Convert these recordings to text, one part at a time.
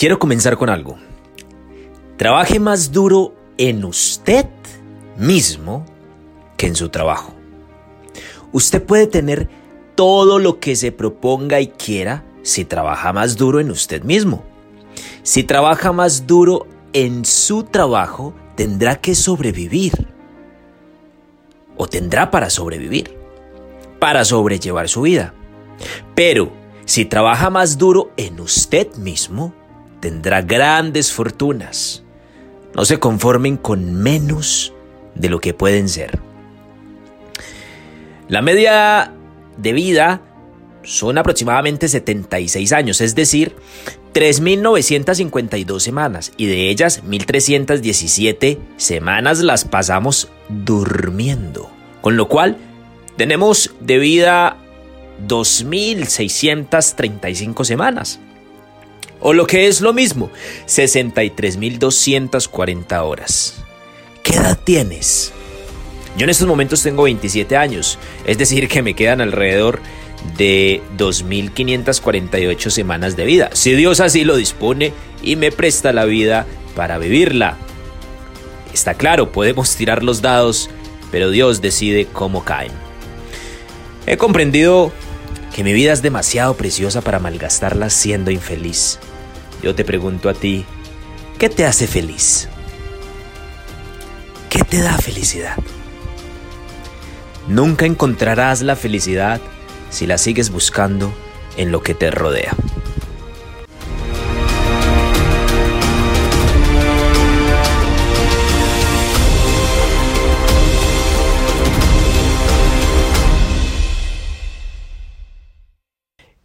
Quiero comenzar con algo. Trabaje más duro en usted mismo que en su trabajo. Usted puede tener todo lo que se proponga y quiera si trabaja más duro en usted mismo. Si trabaja más duro en su trabajo, tendrá que sobrevivir. O tendrá para sobrevivir. Para sobrellevar su vida. Pero si trabaja más duro en usted mismo, tendrá grandes fortunas. No se conformen con menos de lo que pueden ser. La media de vida son aproximadamente 76 años, es decir, 3.952 semanas y de ellas 1.317 semanas las pasamos durmiendo. Con lo cual tenemos de vida 2.635 semanas. O lo que es lo mismo, 63.240 horas. ¿Qué edad tienes? Yo en estos momentos tengo 27 años, es decir, que me quedan alrededor de 2.548 semanas de vida, si Dios así lo dispone y me presta la vida para vivirla. Está claro, podemos tirar los dados, pero Dios decide cómo caen. He comprendido que mi vida es demasiado preciosa para malgastarla siendo infeliz. Yo te pregunto a ti, ¿qué te hace feliz? ¿Qué te da felicidad? Nunca encontrarás la felicidad si la sigues buscando en lo que te rodea.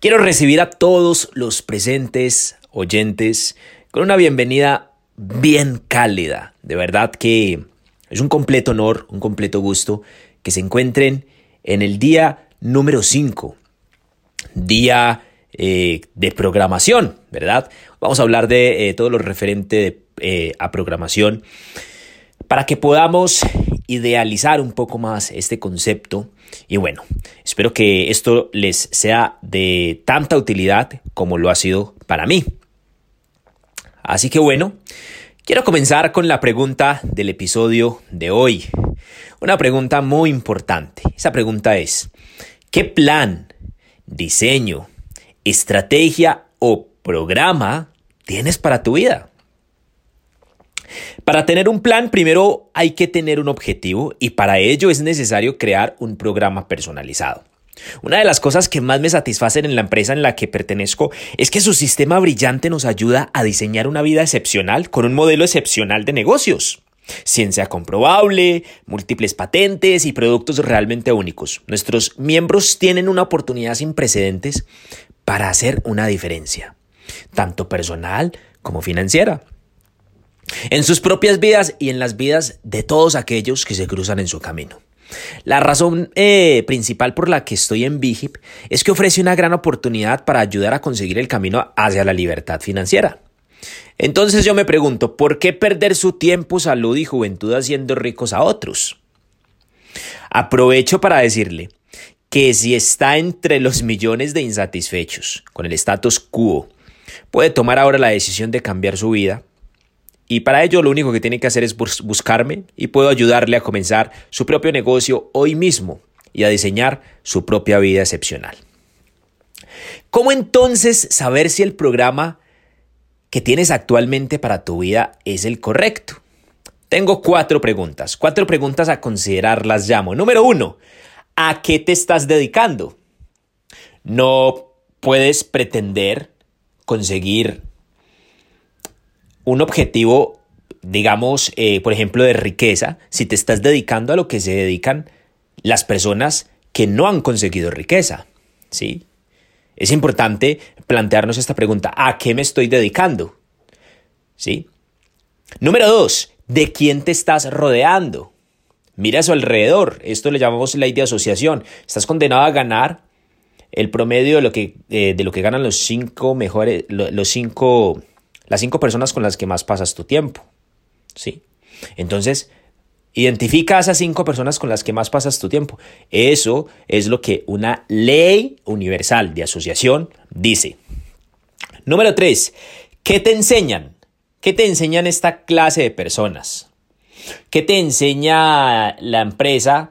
Quiero recibir a todos los presentes oyentes con una bienvenida bien cálida. De verdad que es un completo honor, un completo gusto que se encuentren en el día número 5, día eh, de programación, ¿verdad? Vamos a hablar de eh, todo lo referente eh, a programación para que podamos idealizar un poco más este concepto. Y bueno, espero que esto les sea de tanta utilidad como lo ha sido para mí. Así que bueno, quiero comenzar con la pregunta del episodio de hoy. Una pregunta muy importante. Esa pregunta es, ¿qué plan, diseño, estrategia o programa tienes para tu vida? Para tener un plan, primero hay que tener un objetivo y para ello es necesario crear un programa personalizado. Una de las cosas que más me satisfacen en la empresa en la que pertenezco es que su sistema brillante nos ayuda a diseñar una vida excepcional con un modelo excepcional de negocios. Ciencia comprobable, múltiples patentes y productos realmente únicos. Nuestros miembros tienen una oportunidad sin precedentes para hacer una diferencia, tanto personal como financiera, en sus propias vidas y en las vidas de todos aquellos que se cruzan en su camino. La razón eh, principal por la que estoy en Vigip es que ofrece una gran oportunidad para ayudar a conseguir el camino hacia la libertad financiera. Entonces yo me pregunto, ¿por qué perder su tiempo, salud y juventud haciendo ricos a otros? Aprovecho para decirle que si está entre los millones de insatisfechos con el status quo, puede tomar ahora la decisión de cambiar su vida. Y para ello lo único que tiene que hacer es buscarme y puedo ayudarle a comenzar su propio negocio hoy mismo y a diseñar su propia vida excepcional. ¿Cómo entonces saber si el programa que tienes actualmente para tu vida es el correcto? Tengo cuatro preguntas, cuatro preguntas a considerar las llamo. Número uno, ¿a qué te estás dedicando? No puedes pretender conseguir un objetivo, digamos, eh, por ejemplo, de riqueza, si te estás dedicando a lo que se dedican las personas que no han conseguido riqueza, ¿sí? Es importante plantearnos esta pregunta, ¿a qué me estoy dedicando? ¿Sí? Número dos, ¿de quién te estás rodeando? Mira a su alrededor, esto le llamamos ley de asociación. Estás condenado a ganar el promedio de lo que, eh, de lo que ganan los cinco mejores, los cinco, las cinco personas con las que más pasas tu tiempo. ¿Sí? Entonces, Identifica a esas cinco personas con las que más pasas tu tiempo. Eso es lo que una ley universal de asociación dice. Número tres, ¿Qué te enseñan? ¿Qué te enseñan esta clase de personas? ¿Qué te enseña la empresa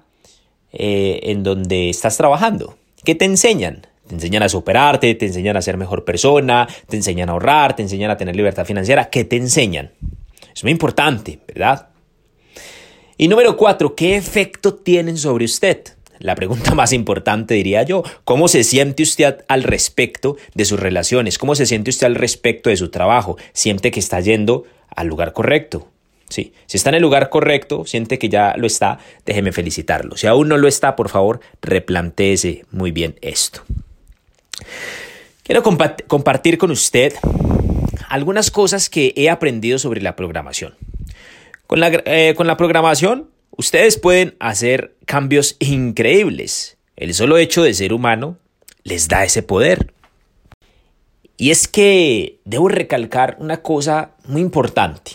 eh, en donde estás trabajando? ¿Qué te enseñan? Te enseñan a superarte, te enseñan a ser mejor persona, te enseñan a ahorrar, te enseñan a tener libertad financiera. ¿Qué te enseñan? Es muy importante, ¿verdad? Y número cuatro, ¿qué efecto tienen sobre usted? La pregunta más importante diría yo, ¿cómo se siente usted al respecto de sus relaciones? ¿Cómo se siente usted al respecto de su trabajo? ¿Siente que está yendo al lugar correcto? Sí, si está en el lugar correcto, siente que ya lo está, déjeme felicitarlo. Si aún no lo está, por favor, replantéese muy bien esto. Quiero compartir con usted algunas cosas que he aprendido sobre la programación. Con la, eh, con la programación, ustedes pueden hacer cambios increíbles. El solo hecho de ser humano les da ese poder. Y es que debo recalcar una cosa muy importante.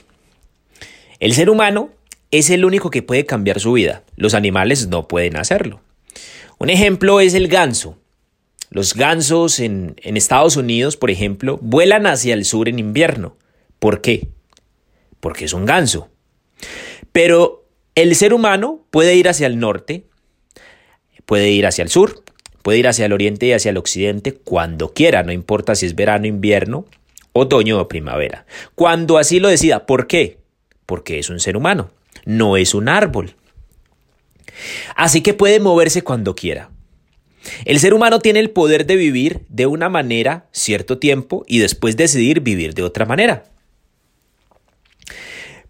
El ser humano es el único que puede cambiar su vida. Los animales no pueden hacerlo. Un ejemplo es el ganso. Los gansos en, Estados Unidos, por ejemplo, vuelan hacia el sur en invierno. ¿Por qué? Porque es un ganso. Pero el ser humano puede ir hacia el norte, puede ir hacia el sur, puede ir hacia el oriente y hacia el occidente cuando quiera, no importa si es verano, invierno, otoño o primavera. Cuando así lo decida. ¿Por qué? Porque es un ser humano, no es un árbol. Así que puede moverse cuando quiera. El ser humano tiene el poder de vivir de una manera cierto tiempo y después decidir vivir de otra manera.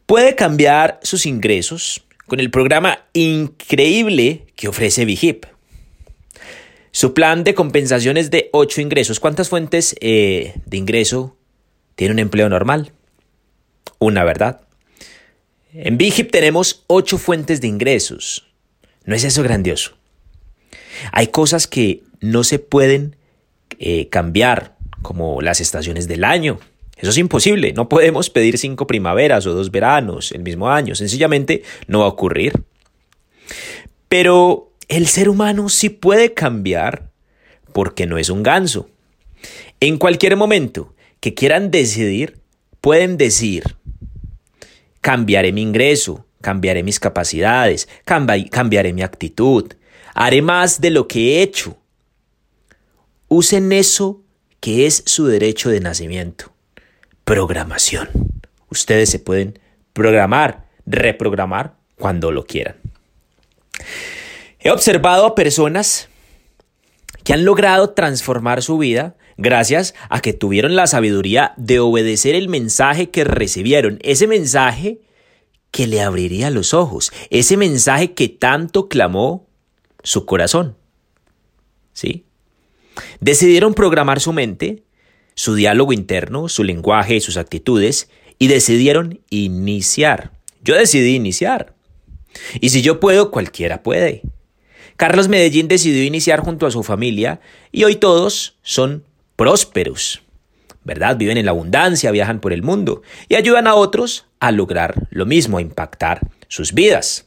Puede cambiar sus ingresos con el programa increíble que ofrece Vigip. Su plan de compensación es de 8 ingresos. ¿Cuántas fuentes eh, de ingreso tiene un empleo normal? Una, ¿verdad? En Vigip tenemos 8 fuentes de ingresos. ¿No es eso grandioso? Hay cosas que no se pueden eh, cambiar, como las estaciones del año, eso es imposible, no podemos pedir cinco primaveras o dos veranos el mismo año, sencillamente no va a ocurrir. Pero el ser humano sí puede cambiar porque no es un ganso. En cualquier momento que quieran decidir, pueden decir, cambiaré mi ingreso, cambiaré mis capacidades, cambiaré mi actitud, haré más de lo que he hecho. Usen eso que es su derecho de nacimiento programación. Ustedes se pueden programar, reprogramar cuando lo quieran. He observado a personas que han logrado transformar su vida gracias a que tuvieron la sabiduría de obedecer el mensaje que recibieron, ese mensaje que le abriría los ojos, ese mensaje que tanto clamó su corazón. ¿Sí? Decidieron programar su mente su diálogo interno, su lenguaje y sus actitudes y decidieron iniciar. Yo decidí iniciar. Y si yo puedo, cualquiera puede. Carlos Medellín decidió iniciar junto a su familia y hoy todos son prósperos. ¿Verdad? Viven en la abundancia, viajan por el mundo y ayudan a otros a lograr lo mismo, a impactar sus vidas.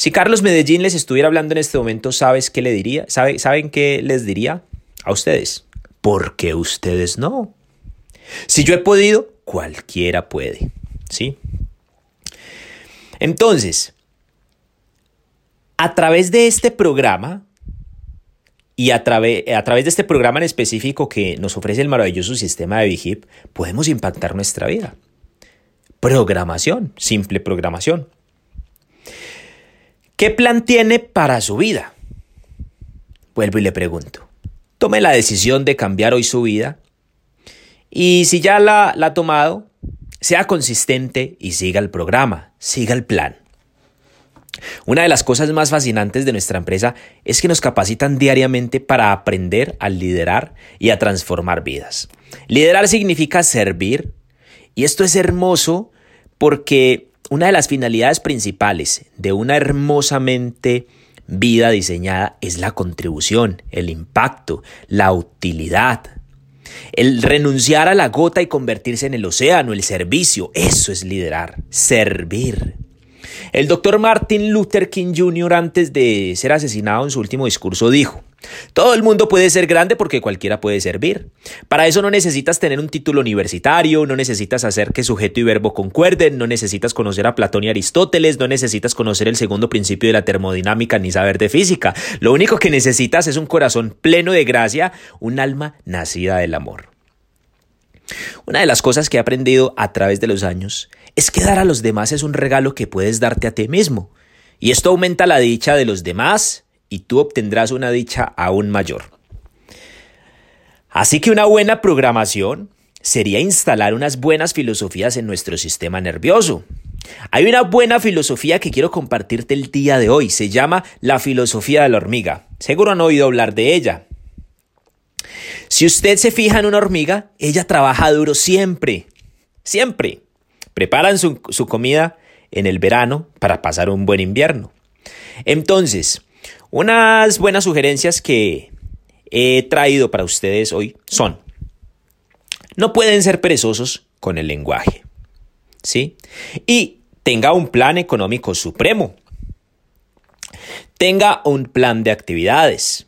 Si Carlos Medellín les estuviera hablando en este momento, ¿sabes qué le diría? ¿Saben qué les diría a ustedes? porque ustedes no. Si yo he podido, cualquiera puede. ¿Sí? Entonces, a través de este programa y a, través, a través de este programa en específico que nos ofrece el maravilloso sistema de Vigip, podemos impactar nuestra vida. Programación, simple programación. ¿Qué plan tiene para su vida? Vuelvo y le pregunto tome la decisión de cambiar hoy su vida y si ya la, ha tomado, sea consistente y siga el programa, siga el plan. Una de las cosas más fascinantes de nuestra empresa es que nos capacitan diariamente para aprender a liderar y a transformar vidas. Liderar significa servir y esto es hermoso porque una de las finalidades principales de una hermosamente vida diseñada es la contribución, el impacto, la utilidad. El renunciar a la gota y convertirse en el océano, el servicio, eso es liderar, servir. El doctor Martin Luther King Jr. antes de ser asesinado en su último discurso dijo, Todo el mundo puede ser grande porque cualquiera puede servir. Para eso no necesitas tener un título universitario, no necesitas hacer que sujeto y verbo concuerden, no necesitas conocer a Platón y Aristóteles, no necesitas conocer el segundo principio de la termodinámica ni saber de física. Lo único que necesitas es un corazón pleno de gracia, un alma nacida del amor. Una de las cosas que he aprendido a través de los años es que dar a los demás es un regalo que puedes darte a ti mismo. Y esto aumenta la dicha de los demás y tú obtendrás una dicha aún mayor. Así que una buena programación sería instalar unas buenas filosofías en nuestro sistema nervioso. Hay una buena filosofía que quiero compartirte el día de hoy. Se llama la filosofía de la hormiga. Seguro han oído hablar de ella. Si usted se fija en una hormiga, ella trabaja duro siempre, siempre. Preparan su, su comida en el verano para pasar un buen invierno. Entonces, unas buenas sugerencias que he traído para ustedes hoy son, no pueden ser perezosos con el lenguaje, ¿sí? Y tenga un plan económico supremo. Tenga un plan de actividades.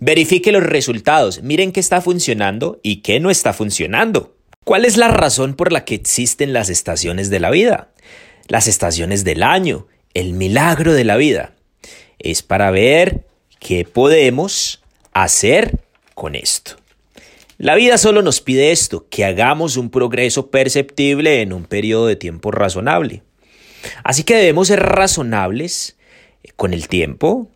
Verifique los resultados, miren qué está funcionando y qué no está funcionando. ¿Cuál es la razón por la que existen las estaciones de la vida? Las estaciones del año, el milagro de la vida. Es para ver qué podemos hacer con esto. La vida solo nos pide esto, que hagamos un progreso perceptible en un periodo de tiempo razonable. Así que debemos ser razonables con el tiempo,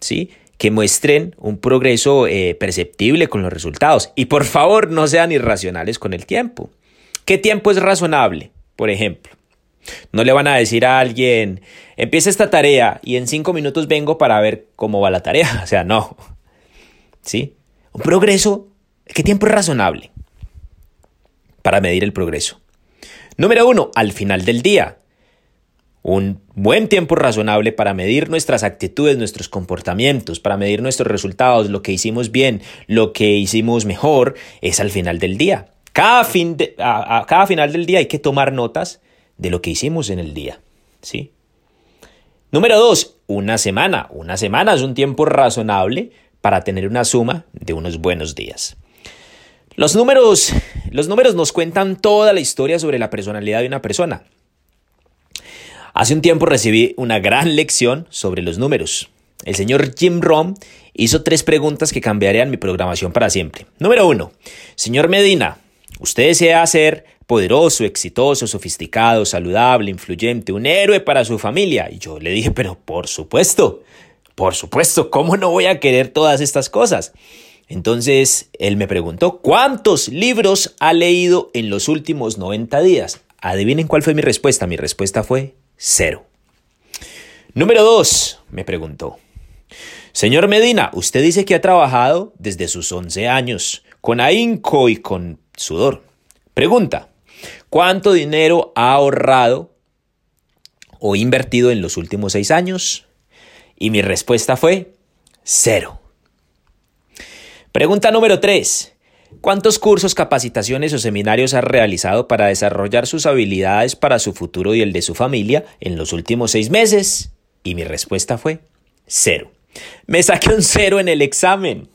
¿sí? que muestren un progreso eh, perceptible con los resultados. Y por favor, no sean irracionales con el tiempo. ¿Qué tiempo es razonable? Por ejemplo, no le van a decir a alguien, empieza esta tarea y en cinco minutos vengo para ver cómo va la tarea. O sea, no. ¿Sí? Un progreso, ¿qué tiempo es razonable? Para medir el progreso. Número uno, al final del día un buen tiempo razonable para medir nuestras actitudes, nuestros comportamientos, para medir nuestros resultados, lo que hicimos bien, lo que hicimos mejor, es al final del día. Cada, fin a, cada final del día hay que tomar notas de lo que hicimos en el día. ¿sí? Número dos, una semana. Una semana es un tiempo razonable para tener una suma de unos buenos días. Los números, los números nos cuentan toda la historia sobre la personalidad de una persona. Hace un tiempo recibí una gran lección sobre los números. El señor Jim Rom hizo tres preguntas que cambiarían mi programación para siempre. Número uno, señor Medina, ¿usted desea ser poderoso, exitoso, sofisticado, saludable, influyente, un héroe para su familia? Y yo le dije, pero por supuesto, por supuesto, ¿cómo no voy a querer todas estas cosas? Entonces él me preguntó, ¿cuántos libros ha leído en los últimos 90 días? Adivinen cuál fue mi respuesta. Mi respuesta fue cero. Número dos, me preguntó. Señor Medina, usted dice que ha trabajado desde sus 11 años, con ahínco y con sudor. Pregunta, ¿cuánto dinero ha ahorrado o invertido en los últimos seis años? Y mi respuesta fue cero. Pregunta número tres. ¿Cuántos cursos, capacitaciones o seminarios ha realizado para desarrollar sus habilidades para su futuro y el de su familia en los últimos seis meses? Y mi respuesta fue cero. Me saqué un cero en el examen.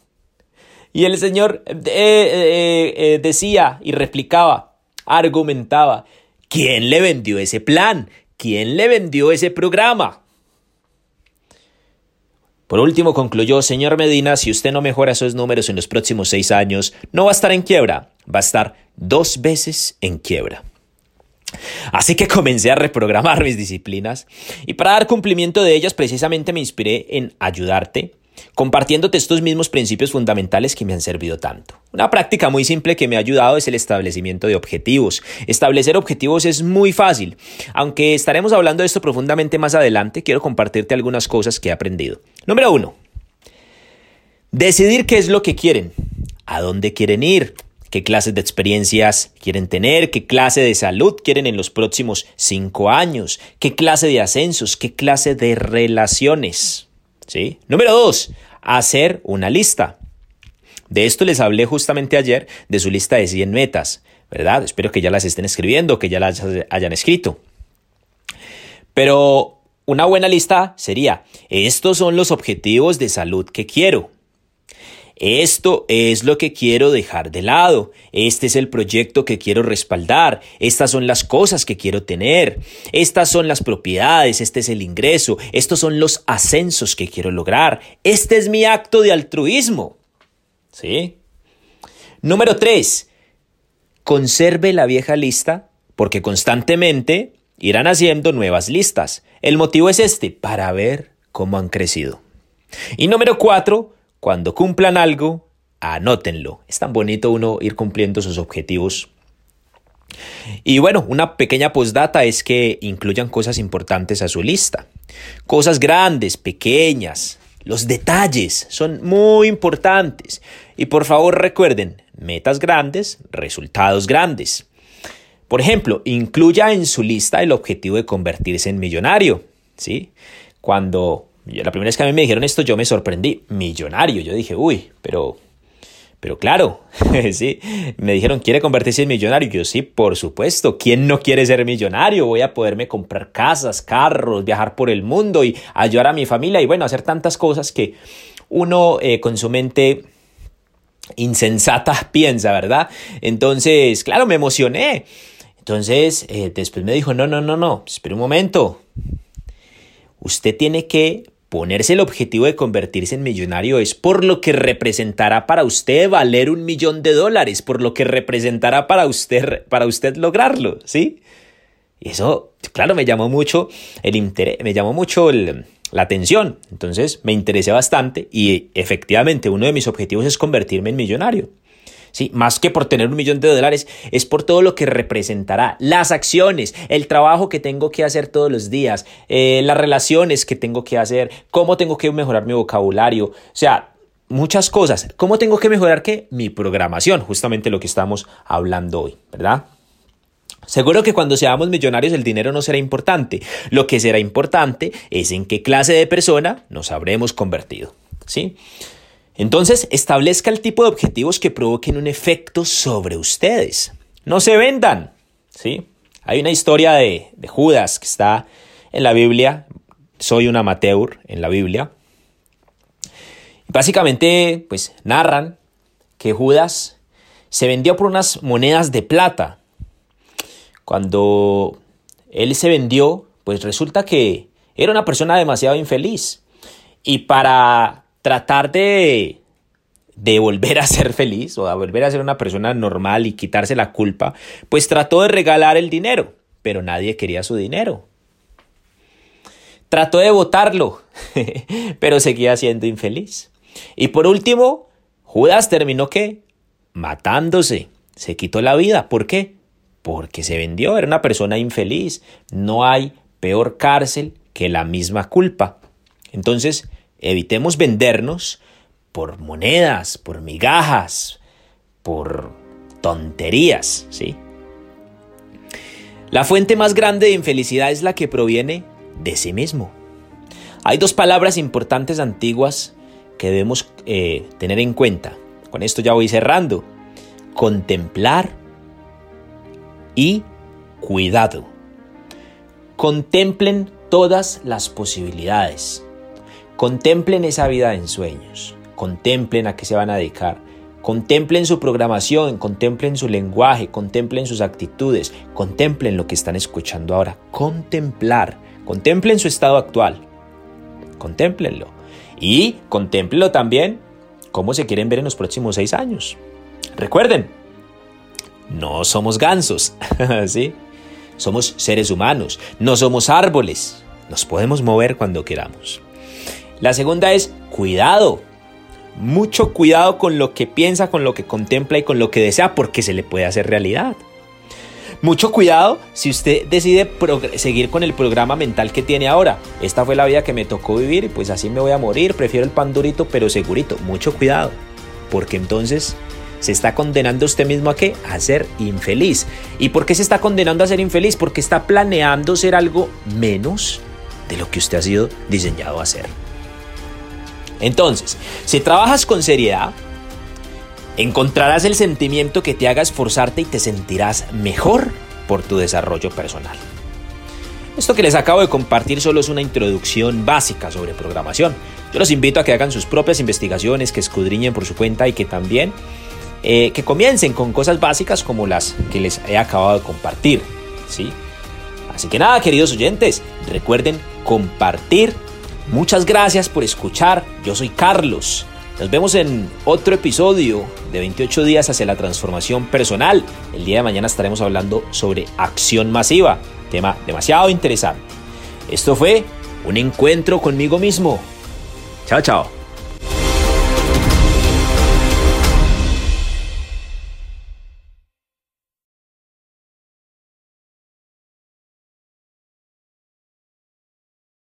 Y el señor eh, eh, eh, decía y replicaba, argumentaba, ¿quién le vendió ese plan? ¿Quién le vendió ese programa? Por último, concluyó, señor Medina, si usted no mejora esos números en los próximos seis años, no va a estar en quiebra, va a estar dos veces en quiebra. Así que comencé a reprogramar mis disciplinas y para dar cumplimiento de ellas precisamente me inspiré en ayudarte compartiéndote estos mismos principios fundamentales que me han servido tanto. Una práctica muy simple que me ha ayudado es el establecimiento de objetivos. Establecer objetivos es muy fácil. Aunque estaremos hablando de esto profundamente más adelante, quiero compartirte algunas cosas que he aprendido. Número uno, decidir qué es lo que quieren, a dónde quieren ir, qué clases de experiencias quieren tener, qué clase de salud quieren en los próximos cinco años, qué clase de ascensos, qué clase de relaciones. ¿Sí? Número dos, hacer una lista. De esto les hablé justamente ayer de su lista de 100 metas, ¿verdad? Espero que ya las estén escribiendo, que ya las hayan escrito. Pero una buena lista sería, estos son los objetivos de salud que quiero. Esto es lo que quiero dejar de lado. Este es el proyecto que quiero respaldar. Estas son las cosas que quiero tener. Estas son las propiedades. Este es el ingreso. Estos son los ascensos que quiero lograr. Este es mi acto de altruismo. ¿Sí? Número 3. Conserve la vieja lista porque constantemente irán haciendo nuevas listas. El motivo es este, para ver cómo han crecido. Y número 4 cuando cumplan algo, anótenlo. Es tan bonito uno ir cumpliendo sus objetivos. Y bueno, una pequeña postdata es que incluyan cosas importantes a su lista. Cosas grandes, pequeñas. Los detalles son muy importantes. Y por favor recuerden, metas grandes, resultados grandes. Por ejemplo, incluya en su lista el objetivo de convertirse en millonario. ¿sí? Cuando la primera vez que a mí me dijeron esto, yo me sorprendí. Millonario. Yo dije, uy, pero. Pero claro, sí. Me dijeron, ¿quiere convertirse en millonario? Yo, sí, por supuesto. ¿Quién no quiere ser millonario? Voy a poderme comprar casas, carros, viajar por el mundo y ayudar a mi familia y bueno, hacer tantas cosas que uno eh, con su mente insensata piensa, ¿verdad? Entonces, claro, me emocioné. Entonces, eh, después me dijo, no, no, no, no, espera un momento. Usted tiene que Ponerse el objetivo de convertirse en millonario es por lo que representará para usted valer un millón de dólares, por lo que representará para usted, para usted lograrlo, ¿sí? Y eso, claro, me llamó mucho el interés, me llamó mucho la atención. Entonces me interesé bastante y efectivamente uno de mis objetivos es convertirme en millonario. ¿Sí? Más que por tener un millón de dólares, es por todo lo que representará, las acciones, el trabajo que tengo que hacer todos los días, eh, las relaciones que tengo que hacer, cómo tengo que mejorar mi vocabulario, o sea, muchas cosas. ¿Cómo tengo que mejorar qué? Mi programación, justamente lo que estamos hablando hoy, ¿verdad? Seguro que cuando seamos millonarios el dinero no será importante. Lo que será importante es en qué clase de persona nos habremos convertido. ¿Sí? Entonces, establezca el tipo de objetivos que provoquen un efecto sobre ustedes. No se vendan, ¿sí? Hay una historia de, Judas que está en la Biblia. Soy un amateur en la Biblia. Básicamente, pues narran que Judas se vendió por unas monedas de plata. Cuando él se vendió, pues resulta que era una persona demasiado infeliz. Y para tratar de, de volver a ser feliz o a volver a ser una persona normal y quitarse la culpa, pues trató de regalar el dinero, pero nadie quería su dinero. Trató de votarlo, pero seguía siendo infeliz. Y por último, Judas terminó qué? Matándose. Se quitó la vida. ¿Por qué? Porque se vendió, era una persona infeliz. No hay peor cárcel que la misma culpa. Entonces, Evitemos vendernos por monedas, por migajas, por tonterías, ¿sí? La fuente más grande de infelicidad es la que proviene de sí mismo. Hay dos palabras importantes antiguas que debemos eh, tener en cuenta. Con esto ya voy cerrando. Contemplar y cuidado. Contemplen todas las posibilidades. Contemplen esa vida en sueños, contemplen a qué se van a dedicar, contemplen su programación, contemplen su lenguaje, contemplen sus actitudes, contemplen lo que están escuchando ahora, contemplar, contemplen su estado actual, contemplenlo y contemplenlo también cómo se quieren ver en los próximos seis años. Recuerden, no somos gansos, ¿sí? Somos seres humanos, no somos árboles, nos podemos mover cuando queramos. La segunda es cuidado. Mucho cuidado con lo que piensa, con lo que contempla y con lo que desea porque se le puede hacer realidad. Mucho cuidado si usted decide seguir con el programa mental que tiene ahora. Esta fue la vida que me tocó vivir y pues así me voy a morir. Prefiero el pan durito pero segurito. Mucho cuidado. Porque entonces se está condenando usted mismo a qué? A ser infeliz. ¿Y por qué se está condenando a ser infeliz? Porque está planeando ser algo menos de lo que usted ha sido diseñado a ser. Entonces, si trabajas con seriedad, encontrarás el sentimiento que te haga esforzarte y te sentirás mejor por tu desarrollo personal. Esto que les acabo de compartir solo es una introducción básica sobre programación. Yo los invito a que hagan sus propias investigaciones, que escudriñen por su cuenta y que también eh, que comiencen con cosas básicas como las que les he acabado de compartir. ¿sí? Así que nada, queridos oyentes, recuerden compartir. Muchas gracias por escuchar. Yo soy Carlos. Nos vemos en otro episodio de 28 días hacia la transformación personal. El día de mañana estaremos hablando sobre acción masiva, tema demasiado interesante. Esto fue un encuentro conmigo mismo. Chao, chao.